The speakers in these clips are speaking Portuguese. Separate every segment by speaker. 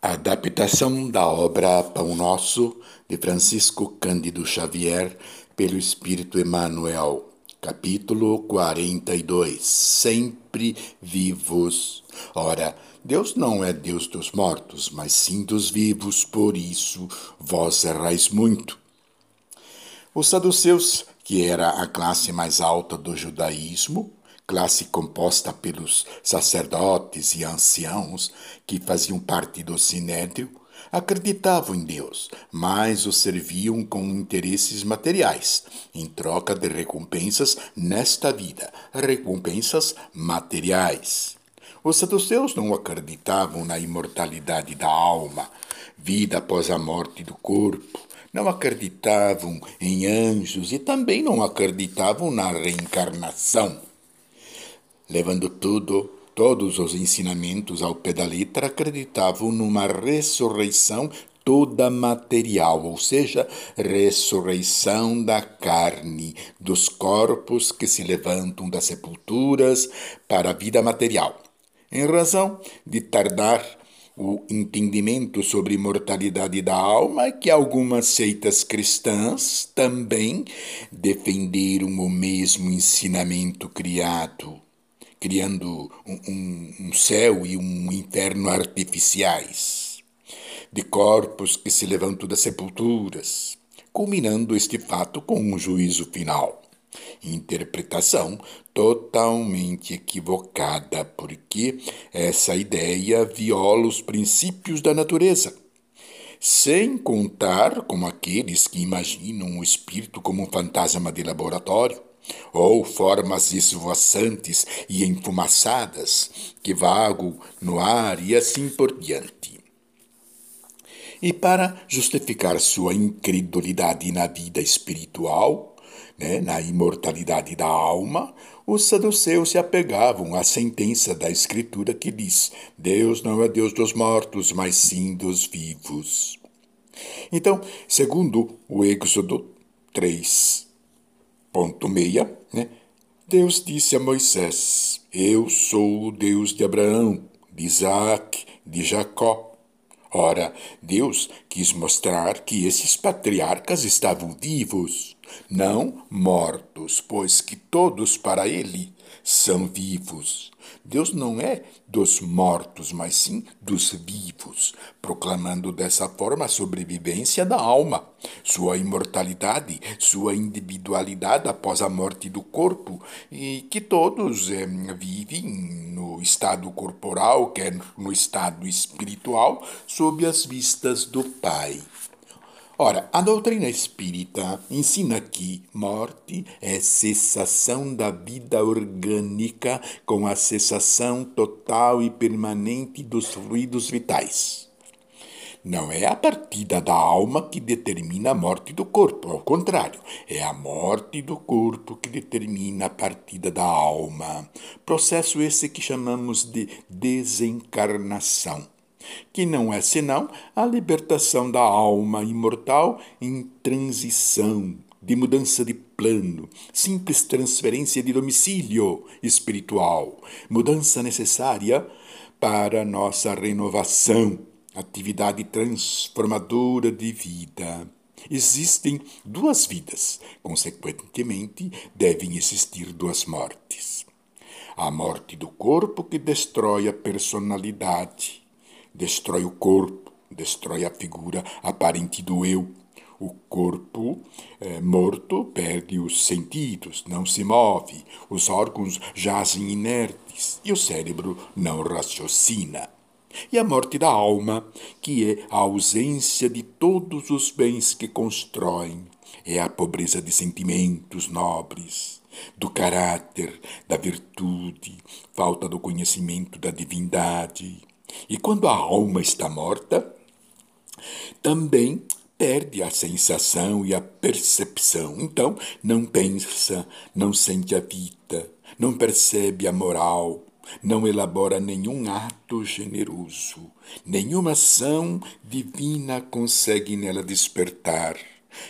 Speaker 1: Adaptação da obra Pão Nosso, de Francisco Cândido Xavier, pelo Espírito Emmanuel, capítulo 42. Sempre vivos. Ora, Deus não é Deus dos mortos, mas sim dos vivos, por isso vós errais muito. Os saduceus, que era a classe mais alta do judaísmo, classe composta pelos sacerdotes e anciãos que faziam parte do sinédrio, acreditavam em Deus, mas o serviam com interesses materiais, em troca de recompensas nesta vida, recompensas materiais. Os saduceus não acreditavam na imortalidade da alma, vida após a morte do corpo, não acreditavam em anjos e também não acreditavam na reencarnação levando tudo, todos os ensinamentos ao pé da letra, acreditavam numa ressurreição toda material, ou seja, ressurreição da carne, dos corpos que se levantam das sepulturas para a vida material. Em razão de tardar o entendimento sobre imortalidade da alma que algumas seitas cristãs também defenderam o mesmo ensinamento criado criando um, um, céu e um inferno artificiais, de corpos que se levantam das sepulturas, culminando este fato com um juízo final. Interpretação totalmente equivocada, porque essa ideia viola os princípios da natureza. Sem contar com aqueles que imaginam o espírito como um fantasma de laboratório, ou formas esvoaçantes e enfumaçadas que vagam no ar e assim por diante. E para justificar sua incredulidade na vida espiritual, né, na imortalidade da alma, os saduceus se apegavam à sentença da Escritura que diz: Deus não é Deus dos mortos, mas sim dos vivos. Então, segundo o Êxodo 3, Ponto meia, né? Deus disse a Moisés: Eu sou o Deus de Abraão, de Isaac, de Jacó. Ora, Deus quis mostrar que esses patriarcas estavam vivos, não mortos, pois que todos para ele são vivos. Deus não é dos mortos, mas sim dos vivos, proclamando dessa forma a sobrevivência da alma, sua imortalidade, sua individualidade após a morte do corpo, e que todos é, vivem no estado corporal, quer no estado espiritual, sob as vistas do Pai. Ora, a doutrina espírita ensina que morte é cessação da vida orgânica com a cessação total e permanente dos fluidos vitais. Não é a partida da alma que determina a morte do corpo, ao contrário, é a morte do corpo que determina a partida da alma. Processo esse que chamamos de desencarnação que não é senão a libertação da alma imortal em transição, de mudança de plano, simples transferência de domicílio espiritual, mudança necessária para nossa renovação, atividade transformadora de vida. Existem duas vidas, consequentemente, devem existir duas mortes. A morte do corpo que destrói a personalidade, destrói o corpo, destrói a figura aparente do eu. O corpo é, morto perde os sentidos, não se move, os órgãos jazem inertes e o cérebro não raciocina. E a morte da alma, que é a ausência de todos os bens que constroem, é a pobreza de sentimentos nobres, do caráter, da virtude, falta do conhecimento da divindade, e quando a alma está morta, também perde a sensação e a percepção. Então, não pensa, não sente a vida, não percebe a moral, não elabora nenhum ato generoso, nenhuma ação divina consegue nela despertar.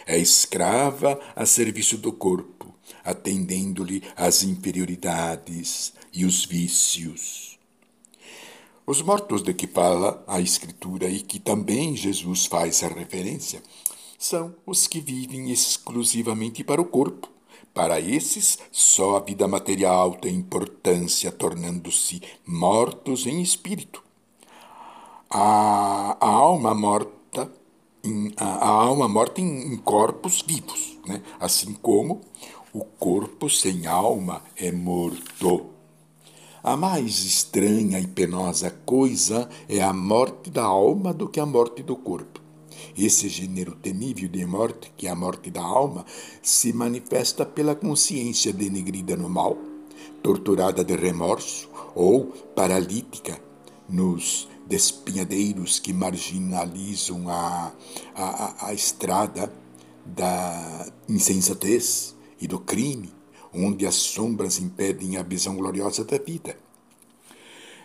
Speaker 1: É escrava a serviço do corpo, atendendo-lhe às inferioridades e os vícios. Os mortos de que fala a Escritura e que também Jesus faz a referência são os que vivem exclusivamente para o corpo. Para esses, só a vida material tem importância, tornando-se mortos em espírito. A, a alma morta em, a, a, alma morta em, em corpos vivos, né? assim como o corpo sem alma é morto. A mais estranha e penosa coisa é a morte da alma do que a morte do corpo. Esse gênero temível de morte, que é a morte da alma, se manifesta pela consciência denegrida no mal, torturada de remorso ou paralítica nos despinhadeiros que marginalizam a, a, a estrada da insensatez e do crime, onde as sombras impedem a visão gloriosa da vida.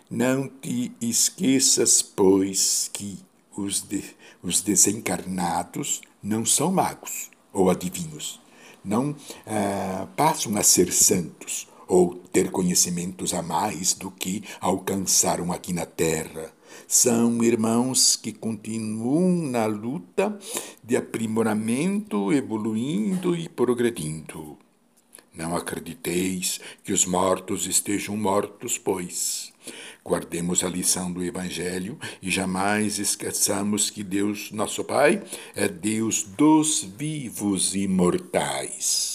Speaker 1: Não te esqueças, pois, que os, de, os desencarnados não são magos ou adivinhos, não ah, passam a ser santos ou ter conhecimentos a mais do que alcançaram aqui na Terra. São irmãos que continuam na luta de aprimoramento, evoluindo e progredindo. Não acrediteis que os mortos estejam mortos, pois. Guardemos a lição do Evangelho e jamais esqueçamos que Deus, nosso Pai, é Deus dos vivos e mortais.